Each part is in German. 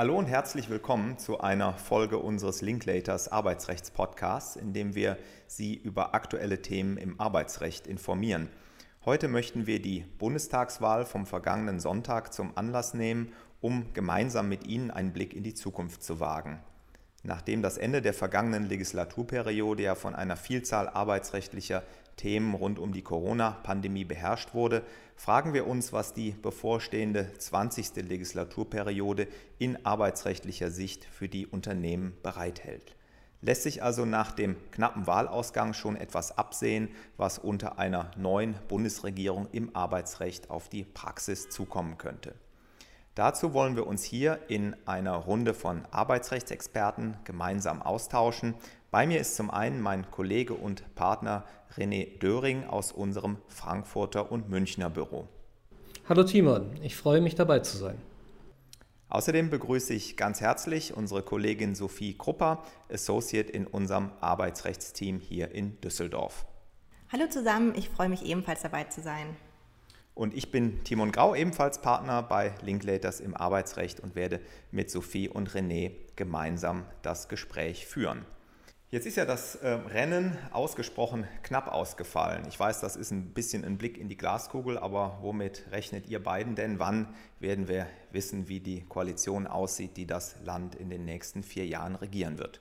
Hallo und herzlich willkommen zu einer Folge unseres Linklaters Arbeitsrechts-Podcasts, in dem wir Sie über aktuelle Themen im Arbeitsrecht informieren. Heute möchten wir die Bundestagswahl vom vergangenen Sonntag zum Anlass nehmen, um gemeinsam mit Ihnen einen Blick in die Zukunft zu wagen. Nachdem das Ende der vergangenen Legislaturperiode ja von einer Vielzahl arbeitsrechtlicher Themen rund um die Corona-Pandemie beherrscht wurde, fragen wir uns, was die bevorstehende 20. Legislaturperiode in arbeitsrechtlicher Sicht für die Unternehmen bereithält. Lässt sich also nach dem knappen Wahlausgang schon etwas absehen, was unter einer neuen Bundesregierung im Arbeitsrecht auf die Praxis zukommen könnte. Dazu wollen wir uns hier in einer Runde von Arbeitsrechtsexperten gemeinsam austauschen. Bei mir ist zum einen mein Kollege und Partner René Döring aus unserem Frankfurter und Münchner Büro. Hallo Timon, ich freue mich dabei zu sein. Außerdem begrüße ich ganz herzlich unsere Kollegin Sophie Krupper, Associate in unserem Arbeitsrechtsteam hier in Düsseldorf. Hallo zusammen, ich freue mich ebenfalls dabei zu sein. Und ich bin Timon Grau, ebenfalls Partner bei Linklaters im Arbeitsrecht und werde mit Sophie und René gemeinsam das Gespräch führen. Jetzt ist ja das äh, Rennen ausgesprochen knapp ausgefallen. Ich weiß, das ist ein bisschen ein Blick in die Glaskugel, aber womit rechnet ihr beiden denn? Wann werden wir wissen, wie die Koalition aussieht, die das Land in den nächsten vier Jahren regieren wird?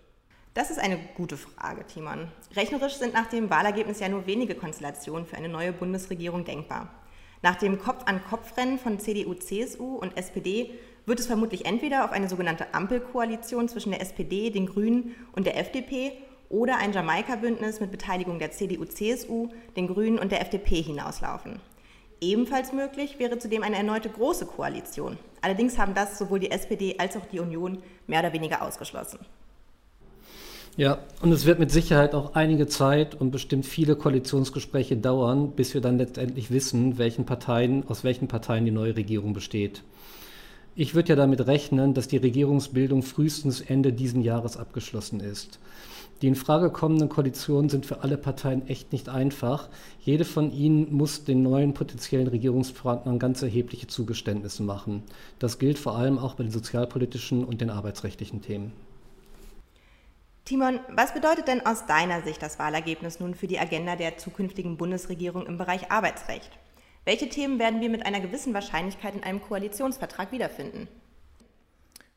Das ist eine gute Frage, Timon. Rechnerisch sind nach dem Wahlergebnis ja nur wenige Konstellationen für eine neue Bundesregierung denkbar. Nach dem Kopf-an-Kopf-Rennen von CDU, CSU und SPD wird es vermutlich entweder auf eine sogenannte Ampelkoalition zwischen der SPD, den Grünen und der FDP oder ein Jamaika-Bündnis mit Beteiligung der CDU, CSU, den Grünen und der FDP hinauslaufen. Ebenfalls möglich wäre zudem eine erneute große Koalition. Allerdings haben das sowohl die SPD als auch die Union mehr oder weniger ausgeschlossen. Ja, und es wird mit Sicherheit auch einige Zeit und bestimmt viele Koalitionsgespräche dauern, bis wir dann letztendlich wissen, welchen Parteien, aus welchen Parteien die neue Regierung besteht. Ich würde ja damit rechnen, dass die Regierungsbildung frühestens Ende diesen Jahres abgeschlossen ist. Die in Frage kommenden Koalitionen sind für alle Parteien echt nicht einfach. Jede von ihnen muss den neuen potenziellen Regierungspartnern ganz erhebliche Zugeständnisse machen. Das gilt vor allem auch bei den sozialpolitischen und den arbeitsrechtlichen Themen. Timon, was bedeutet denn aus deiner Sicht das Wahlergebnis nun für die Agenda der zukünftigen Bundesregierung im Bereich Arbeitsrecht? Welche Themen werden wir mit einer gewissen Wahrscheinlichkeit in einem Koalitionsvertrag wiederfinden?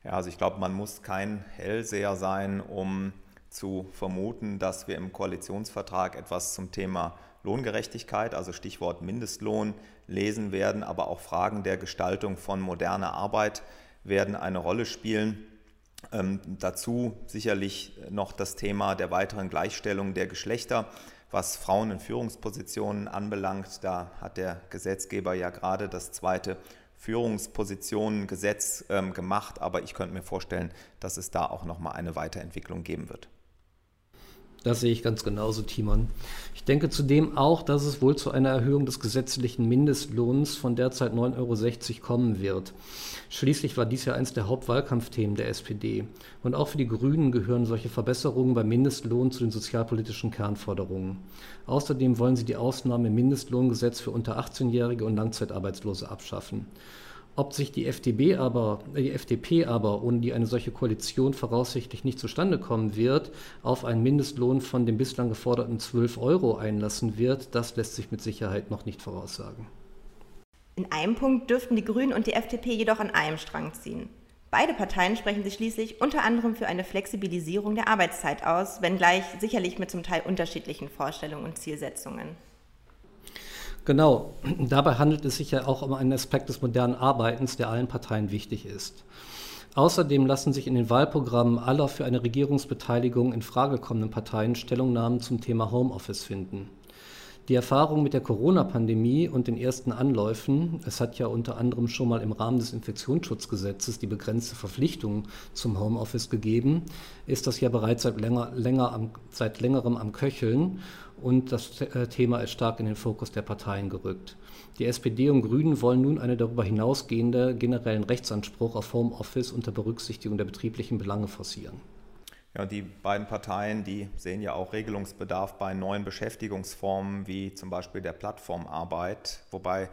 Ja, also ich glaube, man muss kein Hellseher sein, um zu vermuten, dass wir im Koalitionsvertrag etwas zum Thema Lohngerechtigkeit, also Stichwort Mindestlohn, lesen werden, aber auch Fragen der Gestaltung von moderner Arbeit werden eine Rolle spielen. Ähm, dazu sicherlich noch das Thema der weiteren Gleichstellung der Geschlechter, was Frauen in Führungspositionen anbelangt. Da hat der Gesetzgeber ja gerade das zweite Führungspositionengesetz ähm, gemacht, aber ich könnte mir vorstellen, dass es da auch noch mal eine Weiterentwicklung geben wird. Das sehe ich ganz genauso, Timon. Ich denke zudem auch, dass es wohl zu einer Erhöhung des gesetzlichen Mindestlohns von derzeit 9,60 Euro kommen wird. Schließlich war dies ja eines der Hauptwahlkampfthemen der SPD. Und auch für die Grünen gehören solche Verbesserungen beim Mindestlohn zu den sozialpolitischen Kernforderungen. Außerdem wollen sie die Ausnahme im Mindestlohngesetz für unter 18-Jährige und Langzeitarbeitslose abschaffen. Ob sich die FDP aber, die FDP aber, ohne die eine solche Koalition voraussichtlich nicht zustande kommen wird, auf einen Mindestlohn von den bislang geforderten 12 Euro einlassen wird, das lässt sich mit Sicherheit noch nicht voraussagen. In einem Punkt dürften die Grünen und die FDP jedoch an einem Strang ziehen. Beide Parteien sprechen sich schließlich unter anderem für eine Flexibilisierung der Arbeitszeit aus, wenngleich sicherlich mit zum Teil unterschiedlichen Vorstellungen und Zielsetzungen. Genau, dabei handelt es sich ja auch um einen Aspekt des modernen Arbeitens, der allen Parteien wichtig ist. Außerdem lassen sich in den Wahlprogrammen aller für eine Regierungsbeteiligung in Frage kommenden Parteien Stellungnahmen zum Thema Homeoffice finden. Die Erfahrung mit der Corona-Pandemie und den ersten Anläufen, es hat ja unter anderem schon mal im Rahmen des Infektionsschutzgesetzes die begrenzte Verpflichtung zum Homeoffice gegeben, ist das ja bereits seit, länger, länger am, seit längerem am Köcheln und das äh, Thema ist stark in den Fokus der Parteien gerückt. Die SPD und Grünen wollen nun einen darüber hinausgehenden generellen Rechtsanspruch auf Homeoffice unter Berücksichtigung der betrieblichen Belange forcieren. Ja, die beiden Parteien, die sehen ja auch Regelungsbedarf bei neuen Beschäftigungsformen wie zum Beispiel der Plattformarbeit, wobei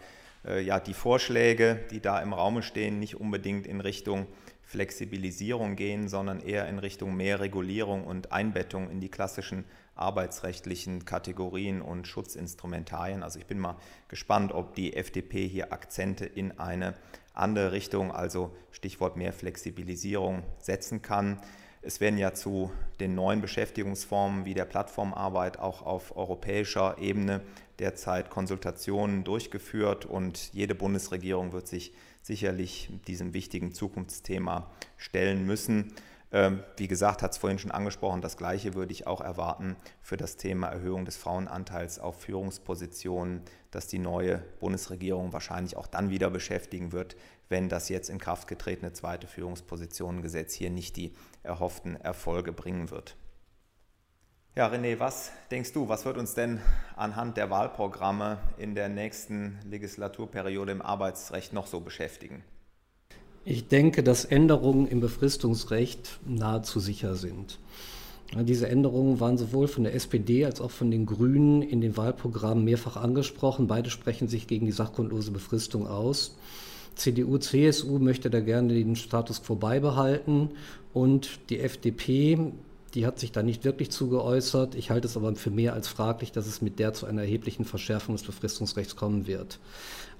äh, ja die Vorschläge, die da im Raume stehen, nicht unbedingt in Richtung Flexibilisierung gehen, sondern eher in Richtung mehr Regulierung und Einbettung in die klassischen arbeitsrechtlichen Kategorien und Schutzinstrumentarien. Also ich bin mal gespannt, ob die FDP hier Akzente in eine andere Richtung, also Stichwort mehr Flexibilisierung, setzen kann. Es werden ja zu den neuen Beschäftigungsformen wie der Plattformarbeit auch auf europäischer Ebene derzeit Konsultationen durchgeführt und jede Bundesregierung wird sich sicherlich diesem wichtigen Zukunftsthema stellen müssen. Ähm, wie gesagt, hat es vorhin schon angesprochen, das Gleiche würde ich auch erwarten für das Thema Erhöhung des Frauenanteils auf Führungspositionen, das die neue Bundesregierung wahrscheinlich auch dann wieder beschäftigen wird, wenn das jetzt in Kraft getretene zweite Führungspositionengesetz hier nicht die erhofften Erfolge bringen wird. Ja, René, was denkst du, was wird uns denn anhand der Wahlprogramme in der nächsten Legislaturperiode im Arbeitsrecht noch so beschäftigen? Ich denke, dass Änderungen im Befristungsrecht nahezu sicher sind. Diese Änderungen waren sowohl von der SPD als auch von den Grünen in den Wahlprogrammen mehrfach angesprochen. Beide sprechen sich gegen die sachgrundlose Befristung aus. CDU, CSU möchte da gerne den Status quo beibehalten und die FDP die hat sich da nicht wirklich zu geäußert. Ich halte es aber für mehr als fraglich, dass es mit der zu einer erheblichen Verschärfung des Befristungsrechts kommen wird.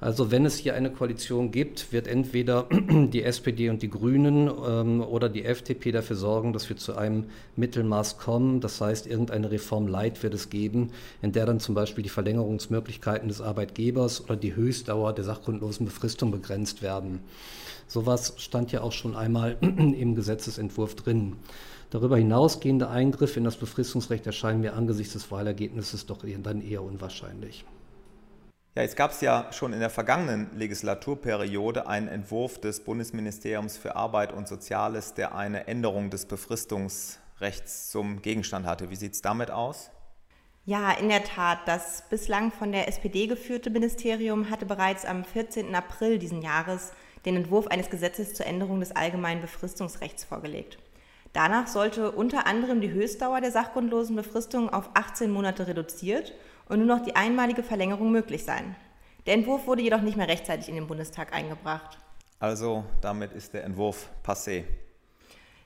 Also wenn es hier eine Koalition gibt, wird entweder die SPD und die Grünen ähm, oder die FDP dafür sorgen, dass wir zu einem Mittelmaß kommen. Das heißt, irgendeine Reform Light wird es geben, in der dann zum Beispiel die Verlängerungsmöglichkeiten des Arbeitgebers oder die Höchstdauer der sachgrundlosen Befristung begrenzt werden. Sowas stand ja auch schon einmal im Gesetzesentwurf drin. Darüber hinausgehende Eingriffe in das Befristungsrecht erscheinen mir angesichts des Wahlergebnisses doch dann eher unwahrscheinlich. Ja, jetzt gab es ja schon in der vergangenen Legislaturperiode einen Entwurf des Bundesministeriums für Arbeit und Soziales, der eine Änderung des Befristungsrechts zum Gegenstand hatte. Wie sieht es damit aus? Ja, in der Tat. Das bislang von der SPD geführte Ministerium hatte bereits am 14. April diesen Jahres den Entwurf eines Gesetzes zur Änderung des allgemeinen Befristungsrechts vorgelegt. Danach sollte unter anderem die Höchstdauer der sachgrundlosen Befristung auf 18 Monate reduziert und nur noch die einmalige Verlängerung möglich sein. Der Entwurf wurde jedoch nicht mehr rechtzeitig in den Bundestag eingebracht. Also damit ist der Entwurf passé.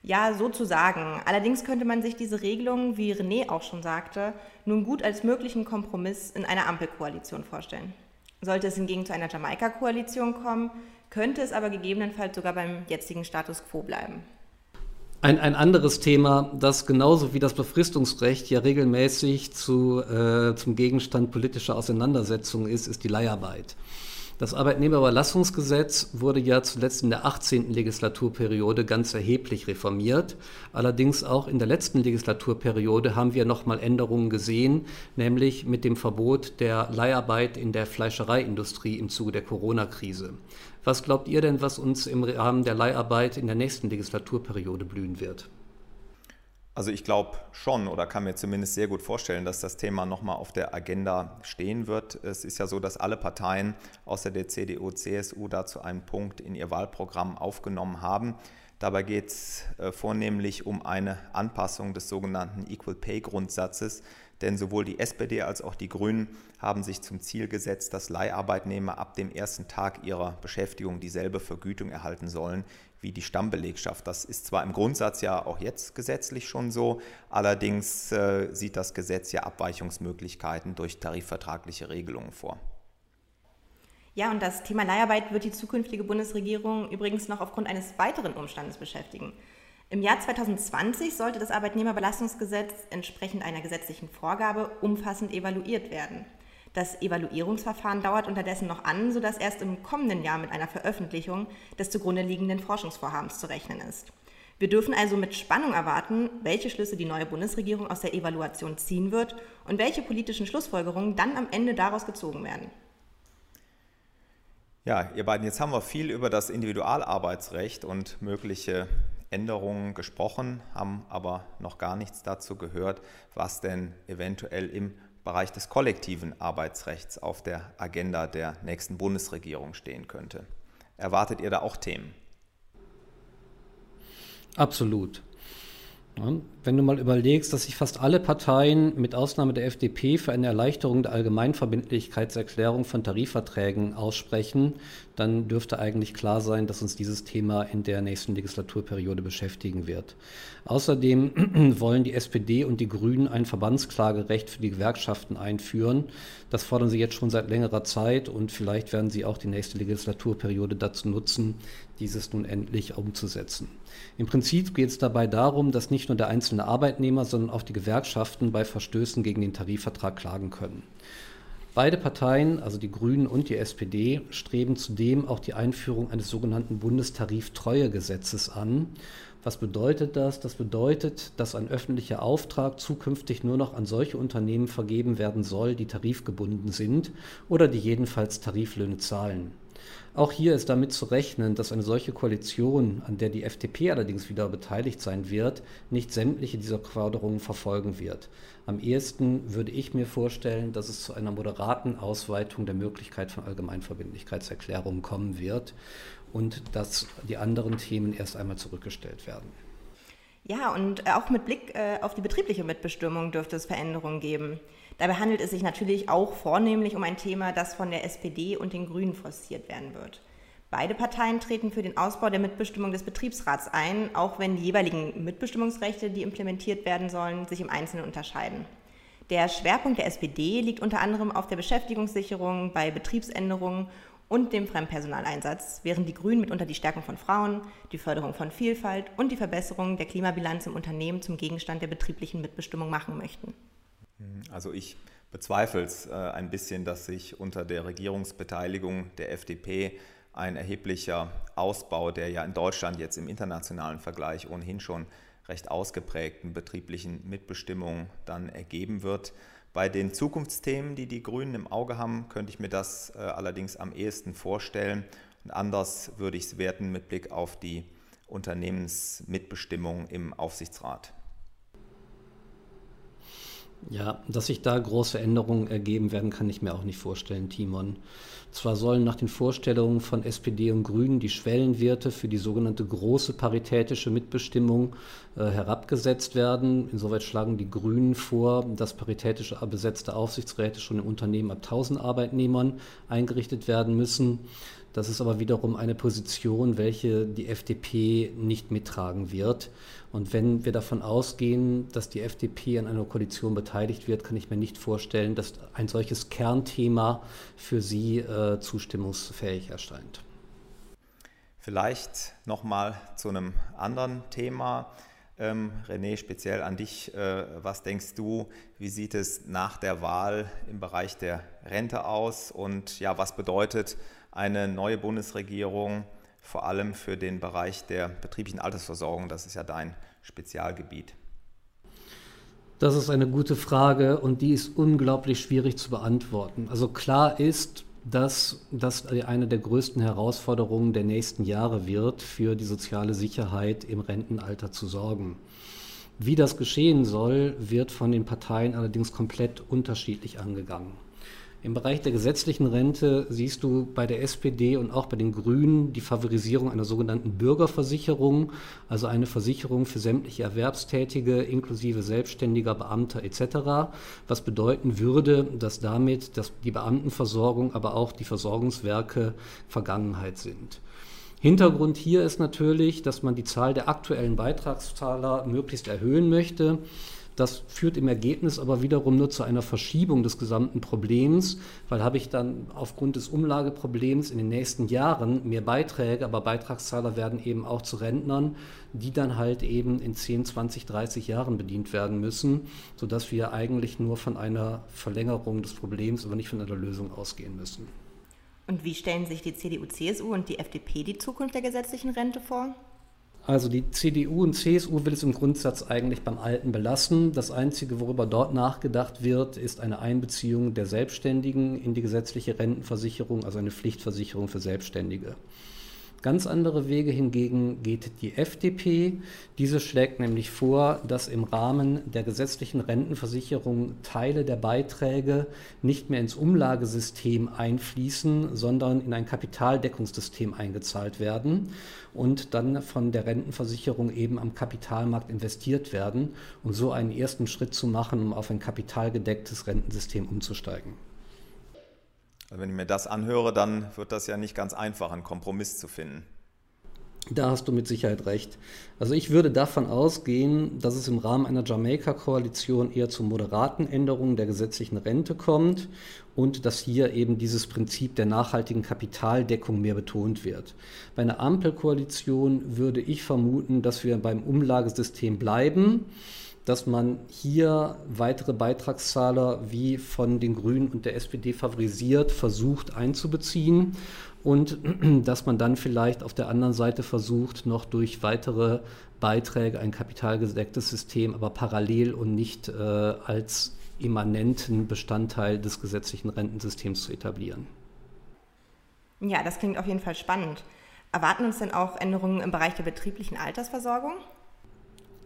Ja, sozusagen. Allerdings könnte man sich diese Regelung, wie René auch schon sagte, nun gut als möglichen Kompromiss in einer Ampelkoalition vorstellen. Sollte es hingegen zu einer Jamaika-Koalition kommen, könnte es aber gegebenenfalls sogar beim jetzigen Status quo bleiben. Ein, ein anderes Thema, das genauso wie das Befristungsrecht ja regelmäßig zu, äh, zum Gegenstand politischer Auseinandersetzungen ist, ist die Leiharbeit. Das Arbeitnehmerüberlassungsgesetz wurde ja zuletzt in der 18. Legislaturperiode ganz erheblich reformiert. Allerdings auch in der letzten Legislaturperiode haben wir nochmal Änderungen gesehen, nämlich mit dem Verbot der Leiharbeit in der Fleischereiindustrie im Zuge der Corona-Krise. Was glaubt ihr denn, was uns im Rahmen der Leiharbeit in der nächsten Legislaturperiode blühen wird? Also ich glaube schon oder kann mir zumindest sehr gut vorstellen, dass das Thema nochmal auf der Agenda stehen wird. Es ist ja so, dass alle Parteien außer der CDU, CSU dazu einen Punkt in ihr Wahlprogramm aufgenommen haben. Dabei geht es äh, vornehmlich um eine Anpassung des sogenannten Equal Pay Grundsatzes, denn sowohl die SPD als auch die Grünen haben sich zum Ziel gesetzt, dass Leiharbeitnehmer ab dem ersten Tag ihrer Beschäftigung dieselbe Vergütung erhalten sollen wie die Stammbelegschaft. Das ist zwar im Grundsatz ja auch jetzt gesetzlich schon so, allerdings äh, sieht das Gesetz ja Abweichungsmöglichkeiten durch tarifvertragliche Regelungen vor. Ja, und das Thema Leiharbeit wird die zukünftige Bundesregierung übrigens noch aufgrund eines weiteren Umstandes beschäftigen. Im Jahr 2020 sollte das Arbeitnehmerbelastungsgesetz entsprechend einer gesetzlichen Vorgabe umfassend evaluiert werden. Das Evaluierungsverfahren dauert unterdessen noch an, sodass erst im kommenden Jahr mit einer Veröffentlichung des zugrunde liegenden Forschungsvorhabens zu rechnen ist. Wir dürfen also mit Spannung erwarten, welche Schlüsse die neue Bundesregierung aus der Evaluation ziehen wird und welche politischen Schlussfolgerungen dann am Ende daraus gezogen werden. Ja, ihr beiden, jetzt haben wir viel über das Individualarbeitsrecht und mögliche Änderungen gesprochen, haben aber noch gar nichts dazu gehört, was denn eventuell im Bereich des kollektiven Arbeitsrechts auf der Agenda der nächsten Bundesregierung stehen könnte. Erwartet ihr da auch Themen? Absolut. Wenn du mal überlegst, dass sich fast alle Parteien mit Ausnahme der FDP für eine Erleichterung der Allgemeinverbindlichkeitserklärung von Tarifverträgen aussprechen, dann dürfte eigentlich klar sein, dass uns dieses Thema in der nächsten Legislaturperiode beschäftigen wird. Außerdem wollen die SPD und die Grünen ein Verbandsklagerecht für die Gewerkschaften einführen. Das fordern sie jetzt schon seit längerer Zeit und vielleicht werden sie auch die nächste Legislaturperiode dazu nutzen, dieses nun endlich umzusetzen. Im Prinzip geht es dabei darum, dass nicht nur der einzelne Arbeitnehmer, sondern auch die Gewerkschaften bei Verstößen gegen den Tarifvertrag klagen können. Beide Parteien, also die Grünen und die SPD, streben zudem auch die Einführung eines sogenannten Bundestariftreuegesetzes an. Was bedeutet das? Das bedeutet, dass ein öffentlicher Auftrag zukünftig nur noch an solche Unternehmen vergeben werden soll, die tarifgebunden sind oder die jedenfalls Tariflöhne zahlen. Auch hier ist damit zu rechnen, dass eine solche Koalition, an der die FDP allerdings wieder beteiligt sein wird, nicht sämtliche dieser Forderungen verfolgen wird. Am ehesten würde ich mir vorstellen, dass es zu einer moderaten Ausweitung der Möglichkeit von Allgemeinverbindlichkeitserklärungen kommen wird und dass die anderen Themen erst einmal zurückgestellt werden. Ja, und auch mit Blick äh, auf die betriebliche Mitbestimmung dürfte es Veränderungen geben. Dabei handelt es sich natürlich auch vornehmlich um ein Thema, das von der SPD und den Grünen forciert werden wird. Beide Parteien treten für den Ausbau der Mitbestimmung des Betriebsrats ein, auch wenn die jeweiligen Mitbestimmungsrechte, die implementiert werden sollen, sich im Einzelnen unterscheiden. Der Schwerpunkt der SPD liegt unter anderem auf der Beschäftigungssicherung bei Betriebsänderungen und dem Fremdpersonaleinsatz, während die Grünen mitunter die Stärkung von Frauen, die Förderung von Vielfalt und die Verbesserung der Klimabilanz im Unternehmen zum Gegenstand der betrieblichen Mitbestimmung machen möchten. Also ich bezweifle es äh, ein bisschen, dass sich unter der Regierungsbeteiligung der FDP ein erheblicher Ausbau der ja in Deutschland jetzt im internationalen Vergleich ohnehin schon recht ausgeprägten betrieblichen Mitbestimmung dann ergeben wird. Bei den Zukunftsthemen, die die Grünen im Auge haben, könnte ich mir das äh, allerdings am ehesten vorstellen. Und anders würde ich es werten mit Blick auf die Unternehmensmitbestimmung im Aufsichtsrat. Ja, dass sich da große Änderungen ergeben werden, kann ich mir auch nicht vorstellen, Timon. Zwar sollen nach den Vorstellungen von SPD und Grünen die Schwellenwerte für die sogenannte große paritätische Mitbestimmung äh, herabgesetzt werden. Insoweit schlagen die Grünen vor, dass paritätische besetzte Aufsichtsräte schon im Unternehmen ab 1000 Arbeitnehmern eingerichtet werden müssen. Das ist aber wiederum eine Position, welche die FDP nicht mittragen wird. Und wenn wir davon ausgehen, dass die FDP an einer Koalition beteiligt wird, kann ich mir nicht vorstellen, dass ein solches Kernthema für sie äh, zustimmungsfähig erscheint. Vielleicht nochmal zu einem anderen Thema. Ähm, René, speziell an dich, äh, was denkst du, wie sieht es nach der Wahl im Bereich der Rente aus und ja, was bedeutet eine neue Bundesregierung, vor allem für den Bereich der betrieblichen Altersversorgung. Das ist ja dein Spezialgebiet. Das ist eine gute Frage und die ist unglaublich schwierig zu beantworten. Also klar ist, dass das eine der größten Herausforderungen der nächsten Jahre wird, für die soziale Sicherheit im Rentenalter zu sorgen. Wie das geschehen soll, wird von den Parteien allerdings komplett unterschiedlich angegangen. Im Bereich der gesetzlichen Rente siehst du bei der SPD und auch bei den Grünen die Favorisierung einer sogenannten Bürgerversicherung, also eine Versicherung für sämtliche Erwerbstätige inklusive selbstständiger Beamter etc., was bedeuten würde, dass damit dass die Beamtenversorgung, aber auch die Versorgungswerke Vergangenheit sind. Hintergrund hier ist natürlich, dass man die Zahl der aktuellen Beitragszahler möglichst erhöhen möchte. Das führt im Ergebnis aber wiederum nur zu einer Verschiebung des gesamten Problems, weil habe ich dann aufgrund des Umlageproblems in den nächsten Jahren mehr Beiträge, aber Beitragszahler werden eben auch zu Rentnern, die dann halt eben in 10, 20, 30 Jahren bedient werden müssen, sodass wir eigentlich nur von einer Verlängerung des Problems, aber nicht von einer Lösung ausgehen müssen. Und wie stellen sich die CDU, CSU und die FDP die Zukunft der gesetzlichen Rente vor? Also die CDU und CSU will es im Grundsatz eigentlich beim Alten belassen. Das Einzige, worüber dort nachgedacht wird, ist eine Einbeziehung der Selbstständigen in die gesetzliche Rentenversicherung, also eine Pflichtversicherung für Selbstständige. Ganz andere Wege hingegen geht die FDP. Diese schlägt nämlich vor, dass im Rahmen der gesetzlichen Rentenversicherung Teile der Beiträge nicht mehr ins Umlagesystem einfließen, sondern in ein Kapitaldeckungssystem eingezahlt werden und dann von der Rentenversicherung eben am Kapitalmarkt investiert werden und so einen ersten Schritt zu machen, um auf ein kapitalgedecktes Rentensystem umzusteigen. Wenn ich mir das anhöre, dann wird das ja nicht ganz einfach, einen Kompromiss zu finden. Da hast du mit Sicherheit recht. Also ich würde davon ausgehen, dass es im Rahmen einer Jamaika-Koalition eher zu moderaten Änderungen der gesetzlichen Rente kommt und dass hier eben dieses Prinzip der nachhaltigen Kapitaldeckung mehr betont wird. Bei einer Ampelkoalition würde ich vermuten, dass wir beim Umlagesystem bleiben dass man hier weitere Beitragszahler wie von den Grünen und der SPD favorisiert versucht einzubeziehen und dass man dann vielleicht auf der anderen Seite versucht, noch durch weitere Beiträge ein kapitalgedecktes System, aber parallel und nicht äh, als immanenten Bestandteil des gesetzlichen Rentensystems zu etablieren. Ja, das klingt auf jeden Fall spannend. Erwarten uns denn auch Änderungen im Bereich der betrieblichen Altersversorgung?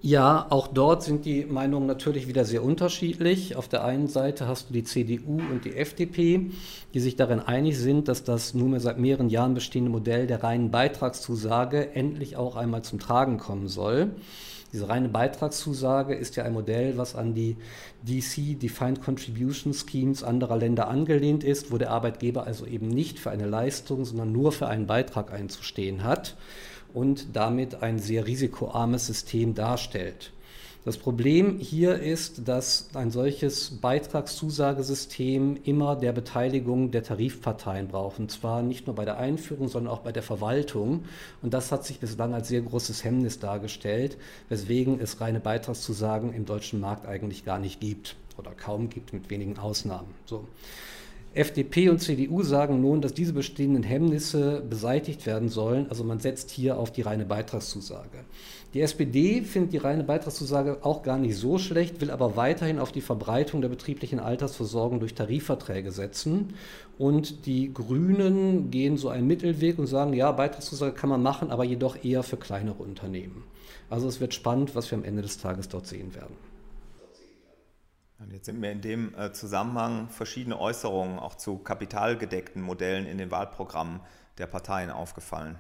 Ja, auch dort sind die Meinungen natürlich wieder sehr unterschiedlich. Auf der einen Seite hast du die CDU und die FDP, die sich darin einig sind, dass das nunmehr seit mehreren Jahren bestehende Modell der reinen Beitragszusage endlich auch einmal zum Tragen kommen soll. Diese reine Beitragszusage ist ja ein Modell, was an die DC, Defined Contribution Schemes anderer Länder angelehnt ist, wo der Arbeitgeber also eben nicht für eine Leistung, sondern nur für einen Beitrag einzustehen hat und damit ein sehr risikoarmes System darstellt. Das Problem hier ist, dass ein solches Beitragszusagesystem immer der Beteiligung der Tarifparteien braucht. Und zwar nicht nur bei der Einführung, sondern auch bei der Verwaltung. Und das hat sich bislang als sehr großes Hemmnis dargestellt, weswegen es reine Beitragszusagen im deutschen Markt eigentlich gar nicht gibt oder kaum gibt, mit wenigen Ausnahmen. So. FDP und CDU sagen nun, dass diese bestehenden Hemmnisse beseitigt werden sollen. Also man setzt hier auf die reine Beitragszusage. Die SPD findet die reine Beitragszusage auch gar nicht so schlecht, will aber weiterhin auf die Verbreitung der betrieblichen Altersversorgung durch Tarifverträge setzen. Und die Grünen gehen so einen Mittelweg und sagen, ja, Beitragszusage kann man machen, aber jedoch eher für kleinere Unternehmen. Also es wird spannend, was wir am Ende des Tages dort sehen werden. Und jetzt sind mir in dem äh, Zusammenhang verschiedene Äußerungen auch zu kapitalgedeckten Modellen in den Wahlprogrammen der Parteien aufgefallen.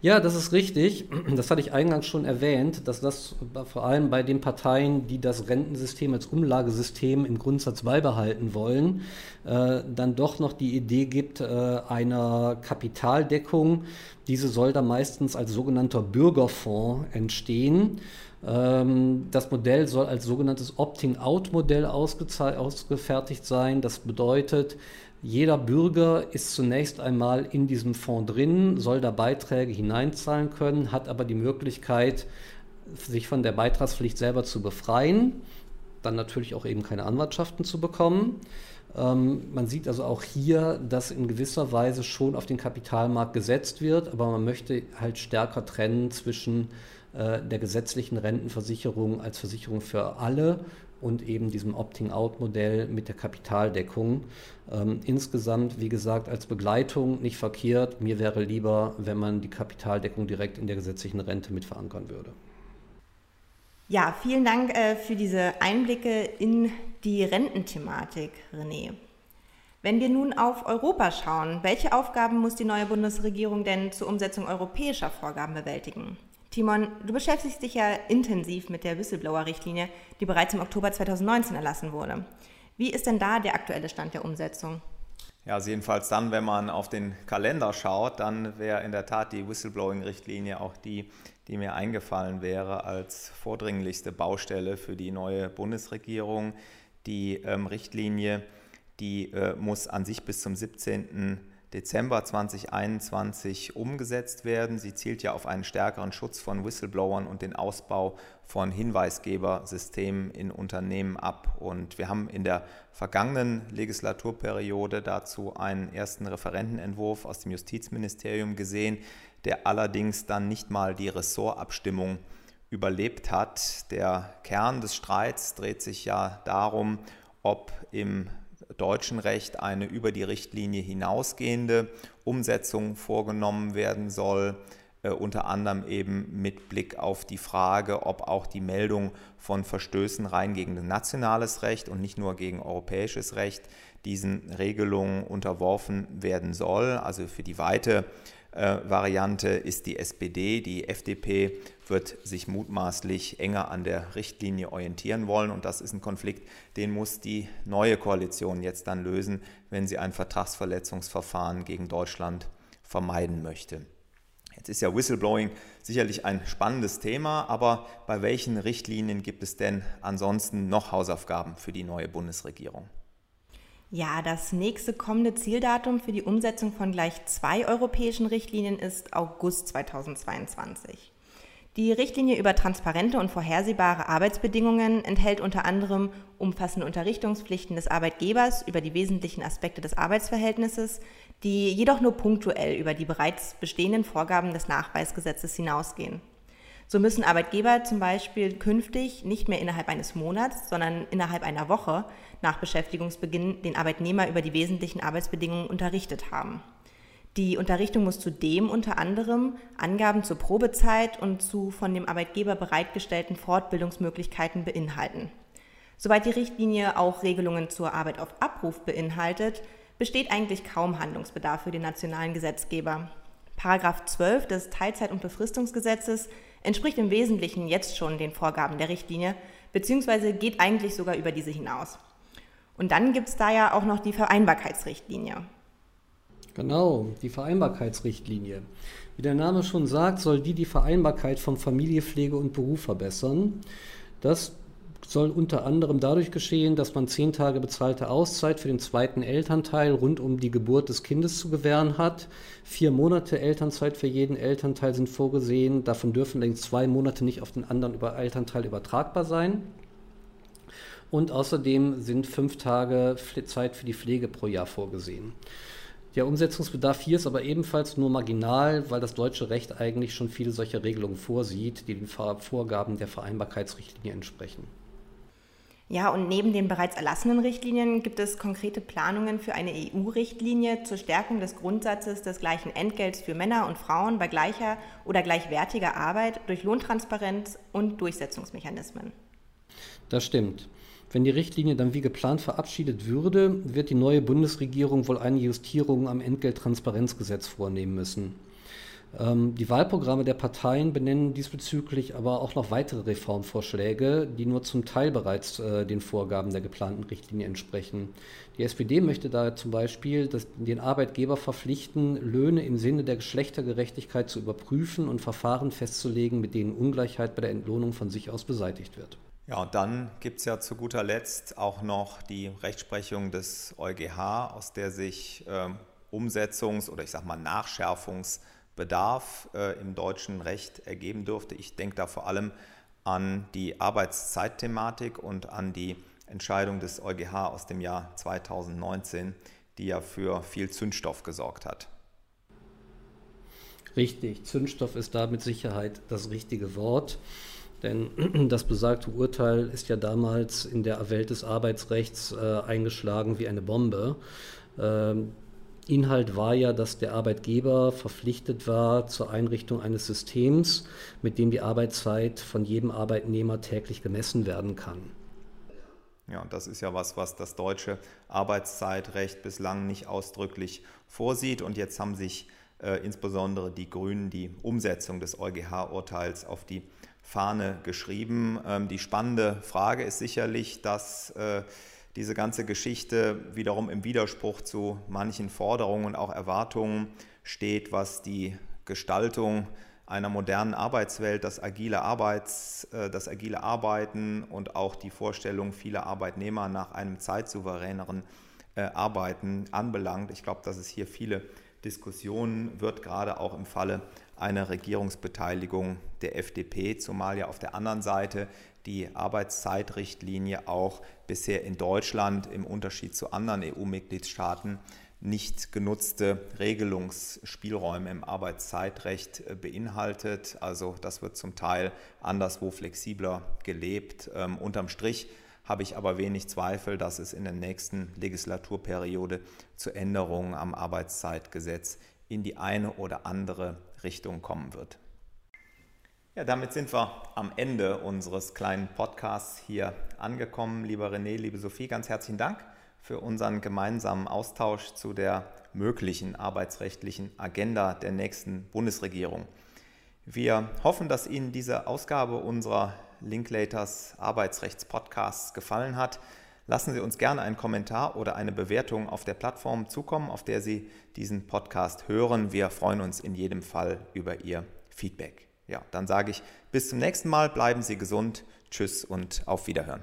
Ja, das ist richtig. Das hatte ich eingangs schon erwähnt, dass das vor allem bei den Parteien, die das Rentensystem als Umlagesystem im Grundsatz beibehalten wollen, äh, dann doch noch die Idee gibt äh, einer Kapitaldeckung. Diese soll dann meistens als sogenannter Bürgerfonds entstehen. Ähm, das Modell soll als sogenanntes Opting-out-Modell ausgefertigt sein. Das bedeutet, jeder Bürger ist zunächst einmal in diesem Fonds drin, soll da Beiträge hineinzahlen können, hat aber die Möglichkeit, sich von der Beitragspflicht selber zu befreien, dann natürlich auch eben keine Anwartschaften zu bekommen. Ähm, man sieht also auch hier, dass in gewisser Weise schon auf den Kapitalmarkt gesetzt wird, aber man möchte halt stärker trennen zwischen äh, der gesetzlichen Rentenversicherung als Versicherung für alle und eben diesem Opting-out-Modell mit der Kapitaldeckung. Ähm, insgesamt, wie gesagt, als Begleitung nicht verkehrt. Mir wäre lieber, wenn man die Kapitaldeckung direkt in der gesetzlichen Rente mit verankern würde. Ja, vielen Dank äh, für diese Einblicke in die Rententhematik, René. Wenn wir nun auf Europa schauen, welche Aufgaben muss die neue Bundesregierung denn zur Umsetzung europäischer Vorgaben bewältigen? Timon, du beschäftigst dich ja intensiv mit der Whistleblower-Richtlinie, die bereits im Oktober 2019 erlassen wurde. Wie ist denn da der aktuelle Stand der Umsetzung? Ja, also jedenfalls dann, wenn man auf den Kalender schaut, dann wäre in der Tat die Whistleblowing-Richtlinie auch die, die mir eingefallen wäre als vordringlichste Baustelle für die neue Bundesregierung. Die ähm, Richtlinie, die äh, muss an sich bis zum 17. Dezember 2021 umgesetzt werden. Sie zielt ja auf einen stärkeren Schutz von Whistleblowern und den Ausbau von Hinweisgebersystemen in Unternehmen ab. Und wir haben in der vergangenen Legislaturperiode dazu einen ersten Referentenentwurf aus dem Justizministerium gesehen, der allerdings dann nicht mal die Ressortabstimmung überlebt hat. Der Kern des Streits dreht sich ja darum, ob im deutschen Recht eine über die Richtlinie hinausgehende Umsetzung vorgenommen werden soll, äh, unter anderem eben mit Blick auf die Frage, ob auch die Meldung von Verstößen rein gegen nationales Recht und nicht nur gegen europäisches Recht diesen Regelungen unterworfen werden soll. Also für die weite äh, Variante ist die SPD. Die FDP wird sich mutmaßlich enger an der Richtlinie orientieren wollen. Und das ist ein Konflikt, den muss die neue Koalition jetzt dann lösen, wenn sie ein Vertragsverletzungsverfahren gegen Deutschland vermeiden möchte. Jetzt ist ja Whistleblowing sicherlich ein spannendes Thema, aber bei welchen Richtlinien gibt es denn ansonsten noch Hausaufgaben für die neue Bundesregierung? Ja, das nächste kommende Zieldatum für die Umsetzung von gleich zwei europäischen Richtlinien ist August 2022. Die Richtlinie über transparente und vorhersehbare Arbeitsbedingungen enthält unter anderem umfassende Unterrichtungspflichten des Arbeitgebers über die wesentlichen Aspekte des Arbeitsverhältnisses, die jedoch nur punktuell über die bereits bestehenden Vorgaben des Nachweisgesetzes hinausgehen. So müssen Arbeitgeber zum Beispiel künftig nicht mehr innerhalb eines Monats, sondern innerhalb einer Woche nach Beschäftigungsbeginn den Arbeitnehmer über die wesentlichen Arbeitsbedingungen unterrichtet haben. Die Unterrichtung muss zudem unter anderem Angaben zur Probezeit und zu von dem Arbeitgeber bereitgestellten Fortbildungsmöglichkeiten beinhalten. Soweit die Richtlinie auch Regelungen zur Arbeit auf Abruf beinhaltet, besteht eigentlich kaum Handlungsbedarf für den nationalen Gesetzgeber. Paragraph 12 des Teilzeit- und Befristungsgesetzes entspricht im Wesentlichen jetzt schon den Vorgaben der Richtlinie, beziehungsweise geht eigentlich sogar über diese hinaus. Und dann gibt es da ja auch noch die Vereinbarkeitsrichtlinie. Genau, die Vereinbarkeitsrichtlinie. Wie der Name schon sagt, soll die die Vereinbarkeit von Familie, Pflege und Beruf verbessern. Das soll unter anderem dadurch geschehen, dass man zehn Tage bezahlte Auszeit für den zweiten Elternteil rund um die Geburt des Kindes zu gewähren hat. Vier Monate Elternzeit für jeden Elternteil sind vorgesehen. Davon dürfen längst zwei Monate nicht auf den anderen Elternteil übertragbar sein. Und außerdem sind fünf Tage Zeit für die Pflege pro Jahr vorgesehen. Der Umsetzungsbedarf hier ist aber ebenfalls nur marginal, weil das deutsche Recht eigentlich schon viele solcher Regelungen vorsieht, die den Vorgaben der Vereinbarkeitsrichtlinie entsprechen. Ja, und neben den bereits erlassenen Richtlinien gibt es konkrete Planungen für eine EU-Richtlinie zur Stärkung des Grundsatzes des gleichen Entgelts für Männer und Frauen bei gleicher oder gleichwertiger Arbeit durch Lohntransparenz und Durchsetzungsmechanismen. Das stimmt. Wenn die Richtlinie dann wie geplant verabschiedet würde, wird die neue Bundesregierung wohl eine Justierung am Entgelttransparenzgesetz vornehmen müssen. Ähm, die Wahlprogramme der Parteien benennen diesbezüglich aber auch noch weitere Reformvorschläge, die nur zum Teil bereits äh, den Vorgaben der geplanten Richtlinie entsprechen. Die SPD möchte da zum Beispiel dass den Arbeitgeber verpflichten, Löhne im Sinne der Geschlechtergerechtigkeit zu überprüfen und Verfahren festzulegen, mit denen Ungleichheit bei der Entlohnung von sich aus beseitigt wird. Ja, und dann gibt es ja zu guter Letzt auch noch die Rechtsprechung des EuGH, aus der sich äh, Umsetzungs- oder ich sage mal Nachschärfungs- Bedarf äh, im deutschen Recht ergeben dürfte. Ich denke da vor allem an die Arbeitszeitthematik und an die Entscheidung des EuGH aus dem Jahr 2019, die ja für viel Zündstoff gesorgt hat. Richtig, Zündstoff ist da mit Sicherheit das richtige Wort. Denn das besagte Urteil ist ja damals in der Welt des Arbeitsrechts äh, eingeschlagen wie eine Bombe. Ähm, Inhalt war ja, dass der Arbeitgeber verpflichtet war zur Einrichtung eines Systems, mit dem die Arbeitszeit von jedem Arbeitnehmer täglich gemessen werden kann. Ja, und das ist ja was, was das deutsche Arbeitszeitrecht bislang nicht ausdrücklich vorsieht. Und jetzt haben sich äh, insbesondere die Grünen die Umsetzung des EuGH-Urteils auf die Fahne geschrieben. Ähm, die spannende Frage ist sicherlich, dass äh, diese ganze Geschichte wiederum im Widerspruch zu manchen Forderungen und auch Erwartungen steht, was die Gestaltung einer modernen Arbeitswelt, das agile, Arbeits, äh, das agile Arbeiten und auch die Vorstellung vieler Arbeitnehmer nach einem zeitsouveräneren äh, Arbeiten anbelangt. Ich glaube, dass es hier viele Diskussionen wird, gerade auch im Falle einer Regierungsbeteiligung der FDP, zumal ja auf der anderen Seite die Arbeitszeitrichtlinie auch bisher in Deutschland im Unterschied zu anderen EU-Mitgliedstaaten nicht genutzte Regelungsspielräume im Arbeitszeitrecht äh, beinhaltet. Also das wird zum Teil anderswo flexibler gelebt. Ähm, unterm Strich habe ich aber wenig Zweifel, dass es in der nächsten Legislaturperiode zu Änderungen am Arbeitszeitgesetz in die eine oder andere Richtung kommen wird. Ja, damit sind wir am Ende unseres kleinen Podcasts hier angekommen. Lieber René, liebe Sophie, ganz herzlichen Dank für unseren gemeinsamen Austausch zu der möglichen arbeitsrechtlichen Agenda der nächsten Bundesregierung. Wir hoffen, dass Ihnen diese Ausgabe unserer Linklaters Arbeitsrechtspodcasts gefallen hat. Lassen Sie uns gerne einen Kommentar oder eine Bewertung auf der Plattform zukommen, auf der Sie diesen Podcast hören. Wir freuen uns in jedem Fall über Ihr Feedback. Ja, dann sage ich bis zum nächsten Mal, bleiben Sie gesund, tschüss und auf Wiederhören.